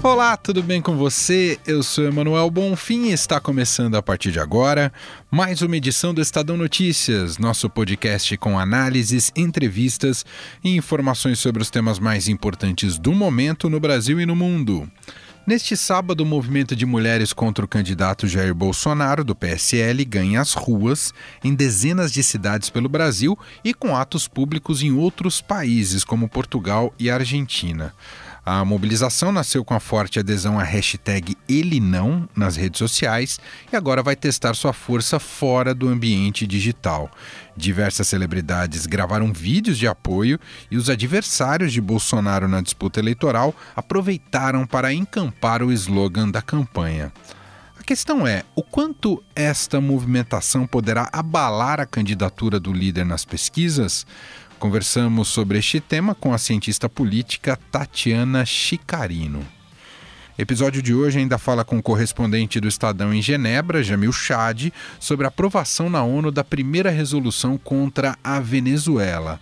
Olá, tudo bem com você? Eu sou Emanuel Bonfim e está começando a partir de agora mais uma edição do Estadão Notícias, nosso podcast com análises, entrevistas e informações sobre os temas mais importantes do momento no Brasil e no mundo. Neste sábado, o movimento de mulheres contra o candidato Jair Bolsonaro, do PSL, ganha as ruas em dezenas de cidades pelo Brasil e com atos públicos em outros países, como Portugal e Argentina. A mobilização nasceu com a forte adesão à hashtag Ele Não nas redes sociais e agora vai testar sua força fora do ambiente digital. Diversas celebridades gravaram vídeos de apoio e os adversários de Bolsonaro na disputa eleitoral aproveitaram para encampar o slogan da campanha. A questão é: o quanto esta movimentação poderá abalar a candidatura do líder nas pesquisas? Conversamos sobre este tema com a cientista política Tatiana Chicarino. Episódio de hoje ainda fala com o correspondente do Estadão em Genebra, Jamil Chad, sobre a aprovação na ONU da primeira resolução contra a Venezuela.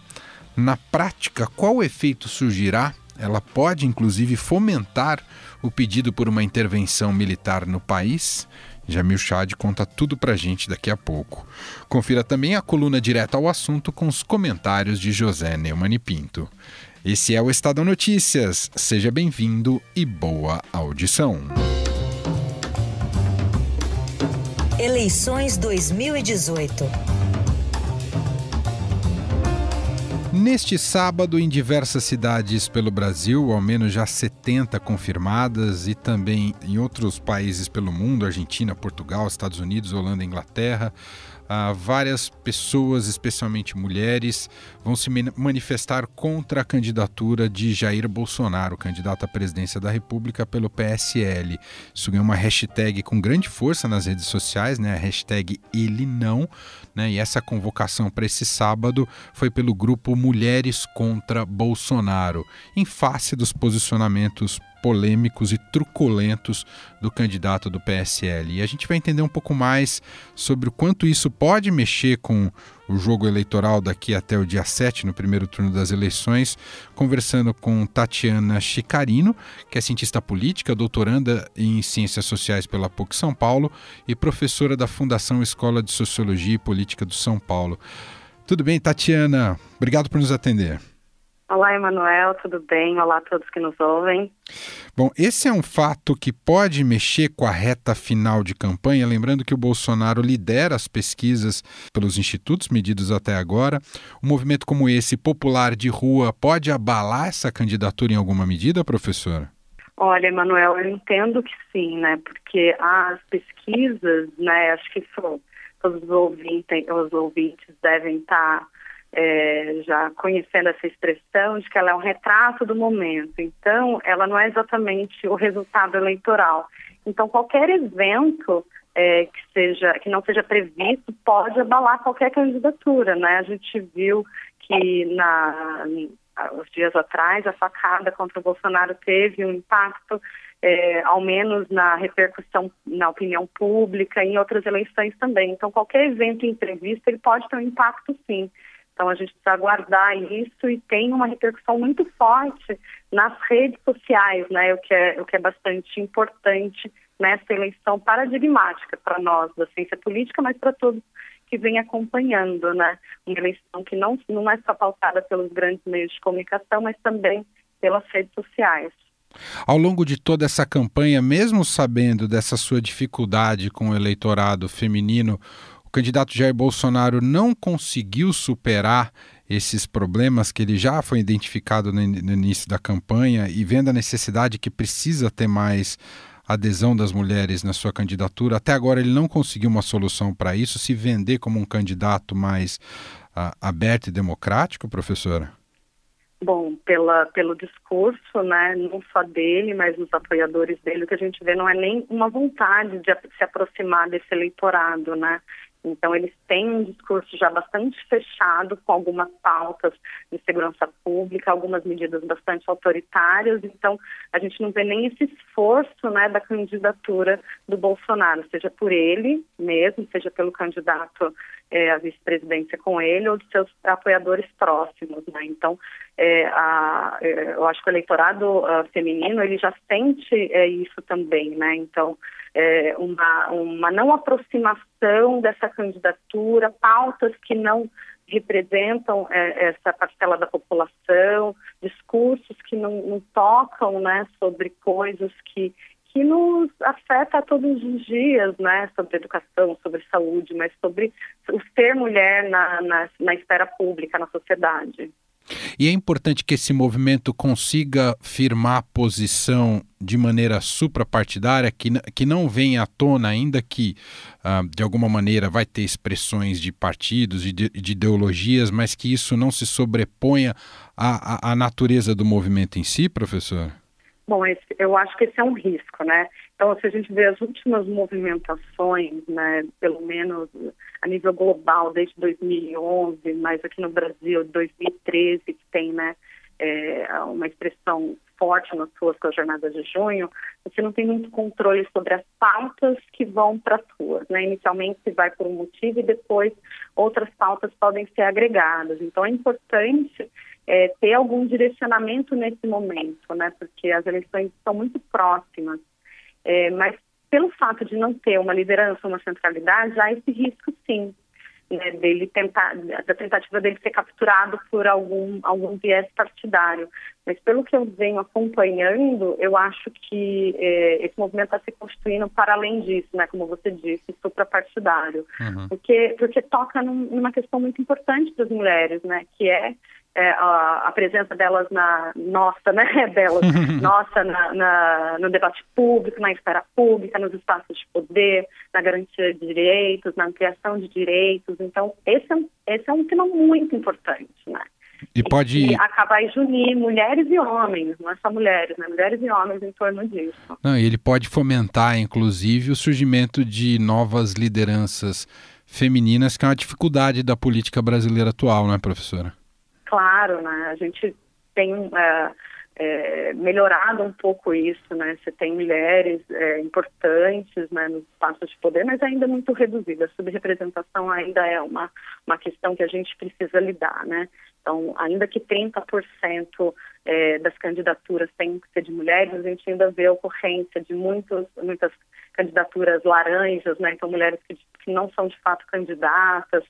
Na prática, qual efeito surgirá? Ela pode, inclusive, fomentar o pedido por uma intervenção militar no país? Jamil Chad conta tudo pra gente daqui a pouco. Confira também a coluna direta ao assunto com os comentários de José Neumann Pinto. Esse é o Estadão Notícias. Seja bem-vindo e boa audição. Eleições 2018 Neste sábado, em diversas cidades pelo Brasil, ao menos já 70 confirmadas, e também em outros países pelo mundo Argentina, Portugal, Estados Unidos, Holanda, Inglaterra ah, várias pessoas, especialmente mulheres, vão se manifestar contra a candidatura de Jair Bolsonaro, candidato à presidência da República pelo PSL. Isso ganhou uma hashtag com grande força nas redes sociais, né? a hashtag Ele Não, né? e essa convocação para esse sábado foi pelo grupo Mulheres contra Bolsonaro, em face dos posicionamentos polêmicos e truculentos do candidato do PSL. E a gente vai entender um pouco mais sobre o quanto isso pode mexer com o jogo eleitoral daqui até o dia 7, no primeiro turno das eleições, conversando com Tatiana Chicarino, que é cientista política, doutoranda em Ciências Sociais pela PUC São Paulo e professora da Fundação Escola de Sociologia e Política do São Paulo. Tudo bem, Tatiana? Obrigado por nos atender. Olá, Emanuel, tudo bem? Olá a todos que nos ouvem. Bom, esse é um fato que pode mexer com a reta final de campanha, lembrando que o Bolsonaro lidera as pesquisas pelos institutos medidos até agora. Um movimento como esse, popular de rua, pode abalar essa candidatura em alguma medida, professora? Olha, Emanuel, eu entendo que sim, né? Porque as pesquisas, né, acho que todos os ouvintes, os ouvintes devem estar é, já conhecendo essa expressão de que ela é um retrato do momento. Então, ela não é exatamente o resultado eleitoral. Então, qualquer evento é, que seja que não seja previsto pode abalar qualquer candidatura, né? A gente viu que na os dias atrás a facada contra o Bolsonaro teve um impacto é, ao menos na repercussão na opinião pública e em outras eleições também. Então, qualquer evento imprevisto ele pode ter um impacto, sim. Então a gente precisa aguardar isso e tem uma repercussão muito forte nas redes sociais, né? O que é, o que é bastante importante nessa eleição paradigmática para nós da ciência política, mas para todos que vêm acompanhando, né? Uma eleição que não, não é só pautada pelos grandes meios de comunicação, mas também pelas redes sociais. Ao longo de toda essa campanha, mesmo sabendo dessa sua dificuldade com o eleitorado feminino, candidato Jair Bolsonaro não conseguiu superar esses problemas que ele já foi identificado no, no início da campanha e vendo a necessidade que precisa ter mais adesão das mulheres na sua candidatura. Até agora ele não conseguiu uma solução para isso, se vender como um candidato mais uh, aberto e democrático, professora? Bom, pela, pelo discurso, né, não só dele, mas dos apoiadores dele, o que a gente vê não é nem uma vontade de se aproximar desse eleitorado, né? Então, eles têm um discurso já bastante fechado, com algumas pautas de segurança pública, algumas medidas bastante autoritárias. Então, a gente não vê nem esse esforço né, da candidatura do Bolsonaro, seja por ele mesmo, seja pelo candidato é, à vice-presidência com ele ou de seus apoiadores próximos. Né? Então, é, a, é, eu acho que o eleitorado uh, feminino ele já sente é, isso também, né? Então, é, uma, uma não aproximação dessa candidatura, pautas que não representam é, essa parcela da população, discursos que não, não tocam, né, sobre coisas que que nos afeta todos os dias, né, sobre educação, sobre saúde, mas sobre o ser mulher na, na, na esfera pública, na sociedade. E é importante que esse movimento consiga firmar posição de maneira suprapartidária, que, que não venha à tona, ainda que uh, de alguma maneira vai ter expressões de partidos e de, de, ideologias, mas que isso não se sobreponha à, à, à natureza do movimento em si, professor? Bom, esse, eu acho que esse é um risco, né? Então, se a gente vê as últimas movimentações, né, pelo menos a nível global, desde 2011, mas aqui no Brasil, 2013, que tem, né, é, uma expressão forte nas ruas com a jornada de junho, você não tem muito controle sobre as pautas que vão para as ruas. Né? Inicialmente se vai por um motivo e depois outras pautas podem ser agregadas. Então é importante é, ter algum direcionamento nesse momento, né? Porque as eleições estão muito próximas. É, mas pelo fato de não ter uma liderança, uma centralidade, há esse risco sim, né, dele tentar, da tentativa dele ser capturado por algum, algum viés partidário. Mas pelo que eu venho acompanhando, eu acho que é, esse movimento está se constituindo para além disso, né, como você disse, suprapartidário. Uhum. Porque, porque toca num, numa questão muito importante das mulheres, né, que é é, a, a, presença delas na nossa, né, delas, nossa na, na, no debate público, na esfera pública, nos espaços de poder, na garantia de direitos, na ampliação de direitos. Então, esse é, um, esse é um tema muito importante, né? E pode e acabar de unir mulheres e homens, não é só mulheres, né? Mulheres e homens em torno disso. Não, ele pode fomentar, inclusive, o surgimento de novas lideranças femininas, que é uma dificuldade da política brasileira atual, não é, professora? Claro, né? A gente tem é, é, melhorado um pouco isso, né? Você tem mulheres é, importantes né, nos espaços de poder, mas ainda muito reduzida. A subrepresentação ainda é uma, uma questão que a gente precisa lidar, né? Então, ainda que 30% é, das candidaturas tenham que ser de mulheres, a gente ainda vê a ocorrência de muitos, muitas candidaturas laranjas, né? Então, mulheres que, que não são de fato candidatas,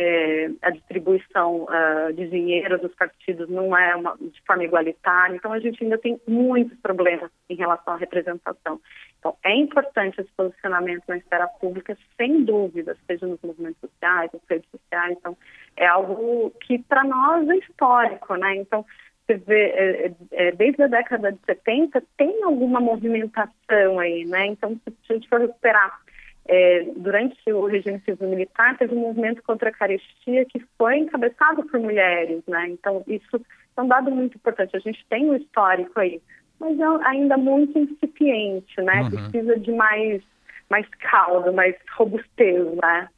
é, a distribuição uh, de dinheiro dos partidos não é uma, de forma igualitária, então a gente ainda tem muitos problemas em relação à representação. Então é importante esse posicionamento na esfera pública, sem dúvida, seja nos movimentos sociais, nas redes sociais, então é algo que para nós é histórico, né? Então você vê, é, é, é desde a década de 70 tem alguma movimentação aí, né? Então se a gente for recuperar é, durante o regime civil-militar, teve um movimento contra a carestia que foi encabeçado por mulheres, né? Então, isso é um dado muito importante. A gente tem um histórico aí, mas é ainda muito incipiente, né? Uhum. Precisa de mais, mais caldo, mais robustez, né?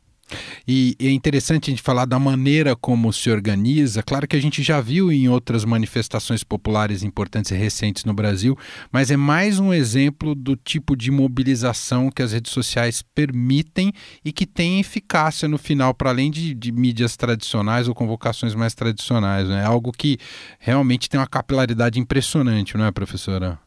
E é interessante a gente falar da maneira como se organiza. Claro que a gente já viu em outras manifestações populares importantes e recentes no Brasil, mas é mais um exemplo do tipo de mobilização que as redes sociais permitem e que tem eficácia no final, para além de, de, mídias tradicionais ou convocações mais tradicionais. É né? algo que realmente tem uma capilaridade impressionante, não é, professora?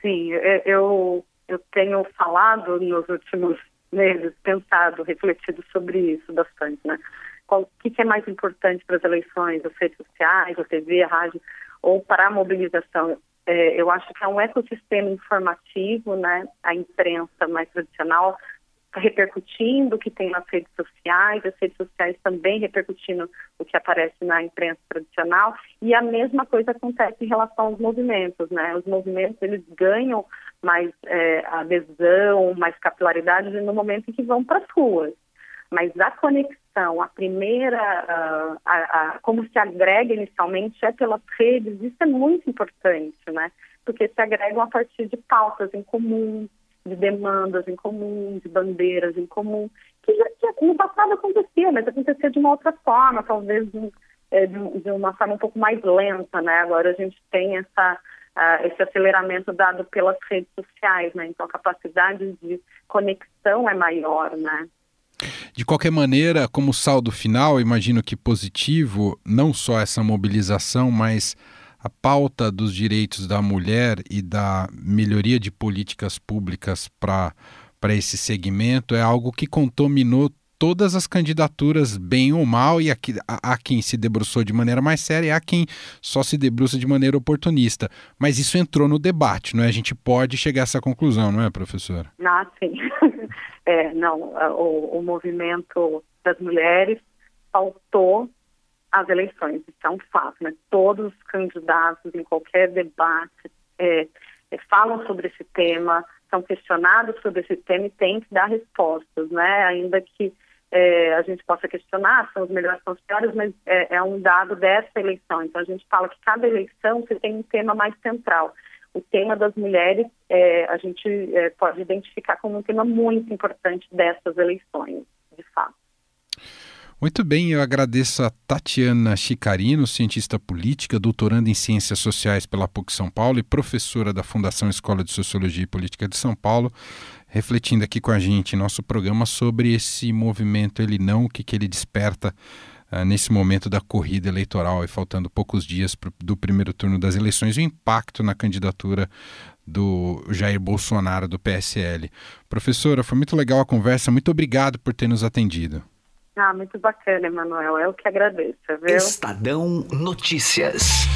Sim, eu, eu tenho falado nos últimos meses pensado, refletido sobre isso bastante, né? Qual, o que, que é mais importante para as eleições, as redes sociais, a TV, a rádio, ou para a mobilização? É, eu acho que é um ecossistema informativo, né? A imprensa mais tradicional repercutindo o que tem nas redes sociais, as redes sociais também repercutindo o que aparece na imprensa tradicional, e a mesma coisa acontece em relação aos movimentos, né? Os movimentos, eles ganham mais é, adesão, mais capilaridade no momento em que vão para as ruas. Mas a conexão, a primeira, a, a, a, como se agrega inicialmente é pelas redes, isso é muito importante, né? Porque se agregam a partir de pautas em comum, de demandas em comum, de bandeiras em comum. que, já, que no passado acontecia, mas acontecia de uma outra forma, talvez de, é, de, uma forma um pouco mais lenta, né? Agora a gente tem essa, uh, esse aceleramento dado pelas redes sociais, né? Então a capacidade de conexão é maior, né? De qualquer maneira, como saldo final, imagino que positivo, não só essa mobilização, mas a pauta dos direitos da mulher e da melhoria de políticas públicas para esse segmento é algo que contaminou todas as candidaturas, bem ou mal, e há, quem se debruçou de maneira mais séria e há quem só se debruça de maneira oportunista. Mas isso entrou no debate, não é? A gente pode chegar a essa conclusão, não é, professora? Ah, sim. é, não, o, o movimento das mulheres faltou às eleições, isso é um fato, né? Todos os candidatos em qualquer debate é, é, falam sobre esse tema, são questionados sobre esse tema e têm que dar respostas, né? Ainda que é, a gente possa questionar, são os melhores, são os piores, mas é, é, um dado dessa eleição. Então a gente fala que cada eleição você tem um tema mais central. O tema das mulheres é, a gente é, pode identificar como um tema muito importante dessas eleições, de fato. Muito bem, eu agradeço a Tatiana Chicarino, cientista política, doutoranda em Ciências Sociais pela PUC São Paulo e professora da Fundação Escola de Sociologia e Política de São Paulo, refletindo aqui com a gente nosso programa sobre esse movimento Ele Não, o que, que ele desperta uh, nesse momento da corrida eleitoral e faltando poucos dias pro, do primeiro turno das eleições, o impacto na candidatura do Jair Bolsonaro do PSL. Professora, foi muito legal a conversa, muito obrigado por ter nos atendido. Ah, muito bacana, Emanuel. Eu que agradeço, viu? Estadão Notícias.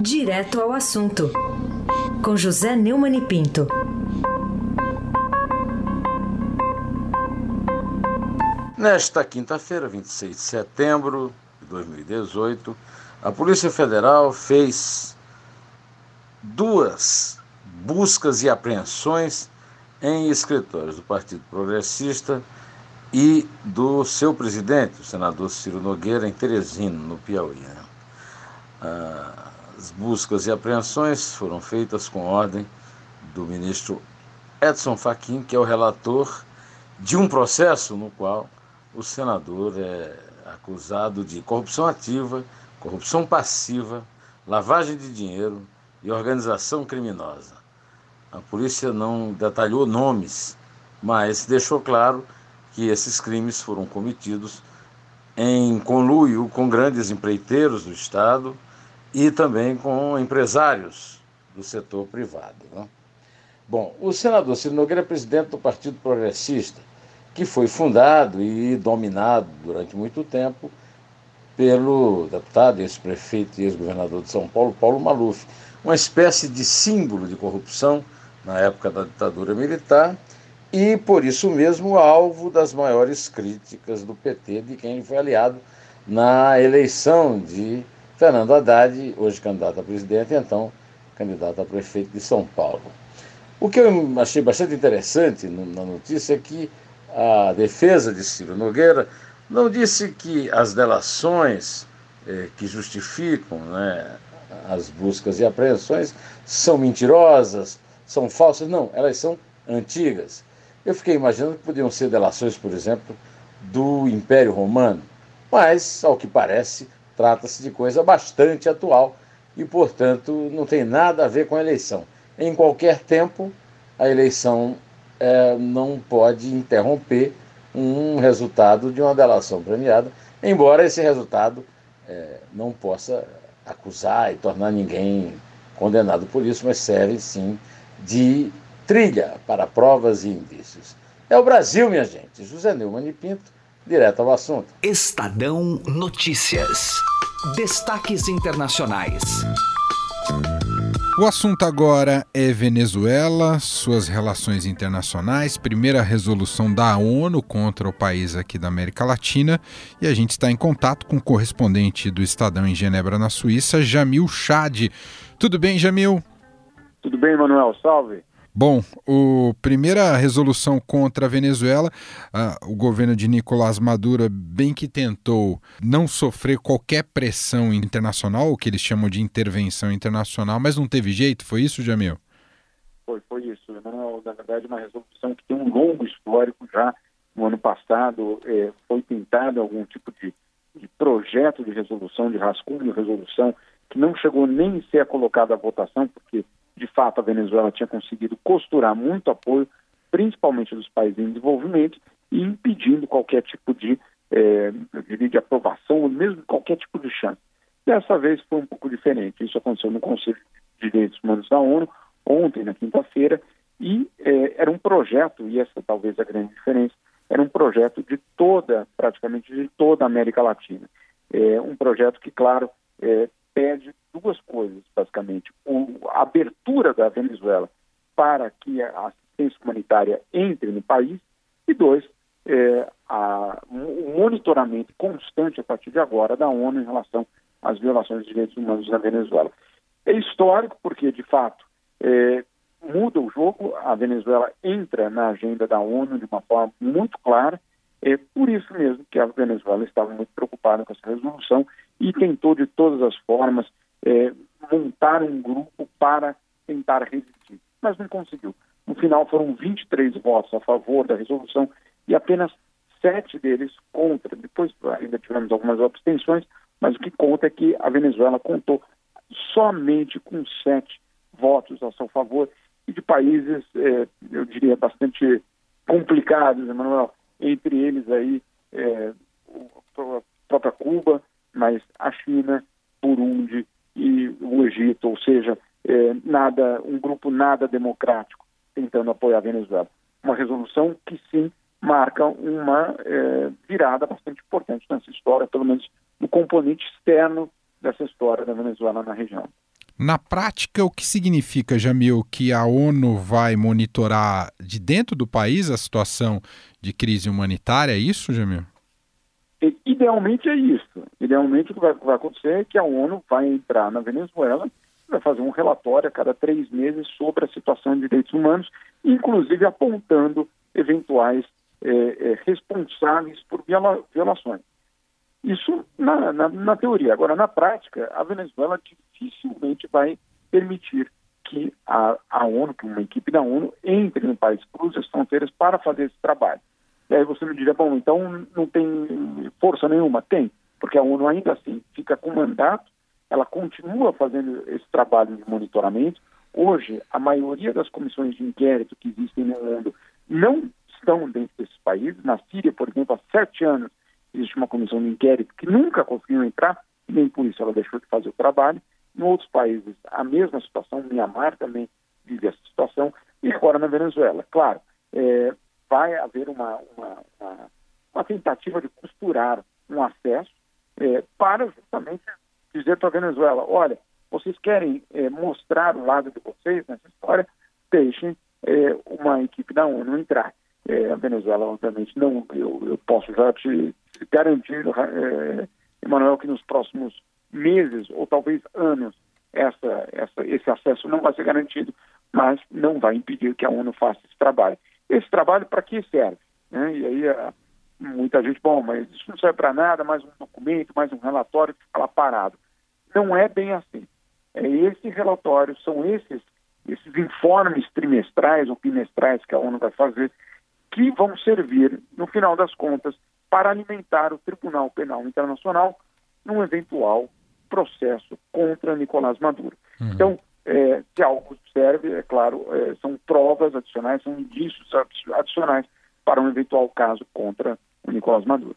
Direto ao assunto. Com José Neumann e Pinto. Nesta quinta-feira, 26 de setembro de 2018, a Polícia Federal fez duas buscas e apreensões em escritórios do Partido Progressista e do seu presidente, o senador Ciro Nogueira, em Teresina, no Piauí. Né? As buscas e apreensões foram feitas com ordem do ministro Edson Fachin, que é o relator de um processo no qual o senador é acusado de corrupção ativa, corrupção passiva, lavagem de dinheiro e organização criminosa. A polícia não detalhou nomes, mas deixou claro que esses crimes foram cometidos em conluio com grandes empreiteiros do Estado e também com empresários do setor privado. Né? Bom, o senador Ciro Nogueira é presidente do Partido Progressista, que foi fundado e dominado durante muito tempo pelo deputado, ex-prefeito e ex-governador de São Paulo, Paulo Maluf, uma espécie de símbolo de corrupção na época da ditadura militar, e por isso mesmo alvo das maiores críticas do PT, de quem foi aliado na eleição de Fernando Haddad, hoje candidato a presidente, então candidato a prefeito de São Paulo. O que eu achei bastante interessante na notícia é que a defesa de Ciro Nogueira não disse que as delações eh, que justificam né, as buscas e apreensões são mentirosas, são falsas. Não, elas são antigas. Eu fiquei imaginando que podiam ser delações, por exemplo, do Império Romano, mas, ao que parece, trata-se de coisa bastante atual e, portanto, não tem nada a ver com a eleição. Em qualquer tempo, a eleição é, não pode interromper um resultado de uma delação premiada, embora esse resultado é, não possa acusar e tornar ninguém condenado por isso, mas serve sim de trilha para provas e indícios. É o Brasil, minha gente. José Neumann e Pinto, direto ao assunto. Estadão Notícias. Destaques internacionais. O assunto agora é Venezuela, suas relações internacionais, primeira resolução da ONU contra o país aqui da América Latina, e a gente está em contato com o correspondente do Estadão em Genebra, na Suíça, Jamil Chad. Tudo bem, Jamil? Tudo bem, Manuel? Salve. Bom, a primeira resolução contra a Venezuela, uh, o governo de Nicolás Maduro bem que tentou não sofrer qualquer pressão internacional, o que eles chamam de intervenção internacional, mas não teve jeito, foi isso, Jamil? foi, foi isso. Não, na verdade, uma resolução que tem um longo histórico já. No ano passado é, foi tentado algum tipo de, de, projeto de resolução, de rascunho de resolução, que não chegou nem a ser colocado à votação, porque, de fato, a Venezuela tinha conseguido costurar muito apoio, principalmente dos países em desenvolvimento, e impedindo qualquer tipo de, é, de aprovação, ou mesmo qualquer tipo de chance. Dessa vez foi um pouco diferente. Isso aconteceu no Conselho de Direitos Humanos da ONU, ontem, na quinta-feira, e é, era um projeto, e essa talvez a grande diferença, era um projeto de toda, praticamente de toda a América Latina. É um projeto que, claro, é, pede duas coisas, basicamente. O, a abertura da Venezuela para que a assistência humanitária entre no país, e dois, é, a, o monitoramento constante a partir de agora da ONU em relação às violações de direitos humanos na Venezuela. É histórico porque, de fato, é, muda o jogo, a Venezuela entra na agenda da ONU de uma forma muito clara, é por isso mesmo que a Venezuela estava muito preocupada com essa resolução e tentou de todas as formas é, montar um grupo para tentar resistir, mas não conseguiu. No final foram 23 votos a favor da resolução e apenas sete deles contra. Depois ainda tivemos algumas abstenções, mas o que conta é que a Venezuela contou somente com sete votos a seu favor e de países, é, eu diria, bastante complicados, Emanuel, entre eles aí é, a própria Cuba, mas a China, Burundi e o Egito, ou seja, é, nada, um grupo nada democrático tentando apoiar a Venezuela. Uma resolução que sim marca uma é, virada bastante importante nessa história, pelo menos no componente externo dessa história da Venezuela na região. Na prática, o que significa, Jamil, que a ONU vai monitorar de dentro do país a situação de crise humanitária? É isso, Jamil? Idealmente é isso. Idealmente o que vai, vai acontecer é que a ONU vai entrar na Venezuela, vai fazer um relatório a cada três meses sobre a situação de direitos humanos, inclusive apontando eventuais é, é, responsáveis por viola, violações. Isso na, na, na, teoria. Agora, na prática, a Venezuela dificilmente vai permitir que a, a ONU, que uma equipe da ONU, entre no país, cruze as fronteiras para fazer esse trabalho. E aí você me diria, bom, então não tem força nenhuma? Tem, porque a ONU ainda assim fica com mandato, ela continua fazendo esse trabalho de monitoramento. Hoje, a maioria das comissões de inquérito que existem no mundo não estão dentro desses países. Na Síria, por exemplo, há sete anos, existe uma comissão de inquérito que nunca conseguiu entrar, nem por isso ela deixou de fazer o trabalho. Em outros países, a mesma situação, Mianmar também vive essa situação, e agora na Venezuela. Claro, é, vai haver uma, uma, uma, uma, tentativa de costurar um acesso é, para justamente dizer para a Venezuela, olha, vocês querem é, mostrar o lado de vocês nessa história, deixem é, uma equipe da ONU entrar. É, a Venezuela, obviamente, não, eu, eu posso já te garantir, é, Emanuel, que nos próximos meses ou talvez anos essa, essa, esse acesso não vai ser garantido, mas não vai impedir que a ONU faça esse trabalho. Esse trabalho para que serve? Né? E aí a, muita gente, bom, mas isso não serve para nada, mais um documento, mais um relatório que fica lá parado. Não é bem assim. É esse relatório, são esses, esses informes trimestrais ou bimestrais que a ONU vai fazer que vão servir, no final das contas, para alimentar o Tribunal Penal Internacional num eventual processo contra Nicolás Maduro. Uhum. Então, é, se algo serve, é claro, é, são provas adicionais, são indícios adicionais para um eventual caso contra o Nicolás Maduro.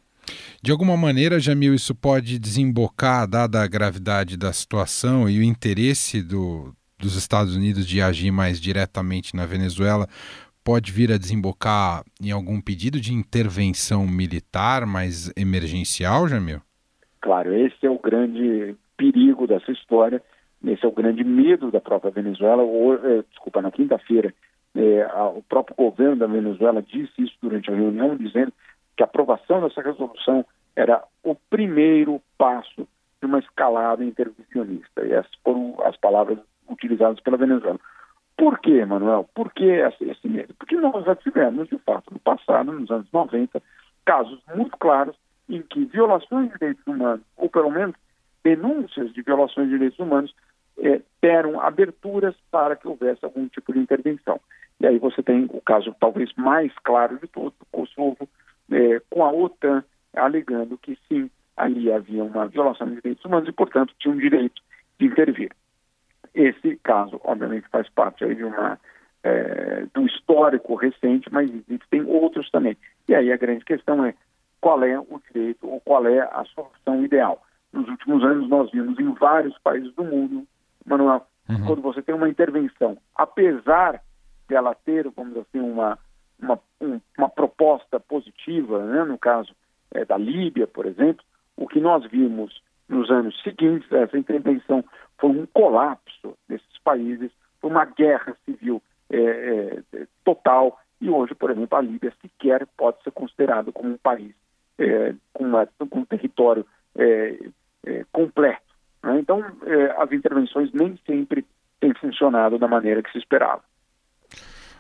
De alguma maneira, Jamil, isso pode desembocar, dada a gravidade da situação e o interesse do, dos Estados Unidos de agir mais diretamente na Venezuela, pode vir a desembocar em algum pedido de intervenção militar mais emergencial, Jamil? Claro, esse é o grande perigo dessa história, esse é o grande medo da própria Venezuela. Ou, é, desculpa, na quinta-feira, é, o próprio governo da Venezuela disse isso durante a reunião, dizendo que a aprovação dessa resolução era o primeiro passo de uma escalada intervencionista. E essas foram as palavras utilizadas pela Venezuela. Por quê, Manuel? Por que esse medo? Porque nós já tivemos, de fato, no passado, nos anos 90, casos muito claros em que violações de direitos humanos, ou pelo menos denúncias de violações de direitos humanos, é, deram aberturas para que houvesse algum tipo de intervenção. E aí você tem o caso talvez mais claro de todos, o Kosovo, é, com a OTAN alegando que sim, ali havia uma violação de direitos humanos e, portanto, tinha um direito de intervir. Esse caso, obviamente, faz parte aí de uma é, do histórico recente, mas existem outros também. E aí a grande questão é qual é o direito ou qual é a solução ideal. Nos últimos anos nós vimos em vários países do mundo, Manuel, uhum. quando você tem uma intervenção, apesar dela ter, vamos dizer assim, uma, uma, um, uma proposta positiva, né, no caso é, da Líbia, por exemplo, o que nós vimos nos anos seguintes, essa intervenção foi um colapso desses países, foi uma guerra civil é, é, total, e hoje, por exemplo, a Líbia sequer pode ser considerada como um país é, com, uma, com, um território é, é, completo. Né? Então, é, as intervenções nem sempre têm funcionado da maneira que se esperava.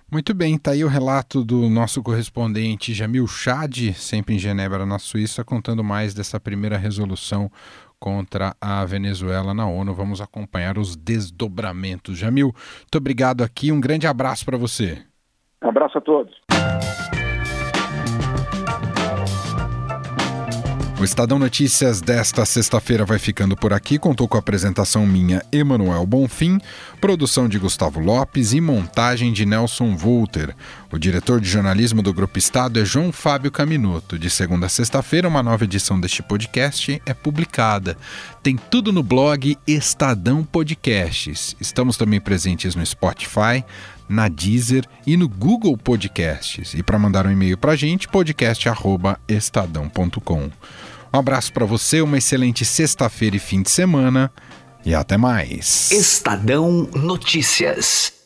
Muito bem, está aí o relato do nosso correspondente Jamil Chad, sempre em Genebra, na Suíça, contando mais dessa primeira resolução contra a Venezuela na ONU. Vamos acompanhar os desdobramentos. Jamil, muito obrigado aqui, um grande abraço para você. Um abraço a todos. O Estadão Notícias desta sexta-feira vai ficando por aqui. Contou com a apresentação minha, Emanuel Bonfim, produção de Gustavo Lopes e montagem de Nelson Volter. O diretor de jornalismo do Grupo Estado é João Fábio Caminuto. De segunda a sexta-feira, uma nova edição deste podcast é publicada. Tem tudo no blog Estadão Podcasts. Estamos também presentes no Spotify, na Deezer e no Google Podcasts. E para mandar um e-mail para a gente, podcast.estadão.com. Um abraço para você, uma excelente sexta-feira e fim de semana e até mais. Estadão Notícias.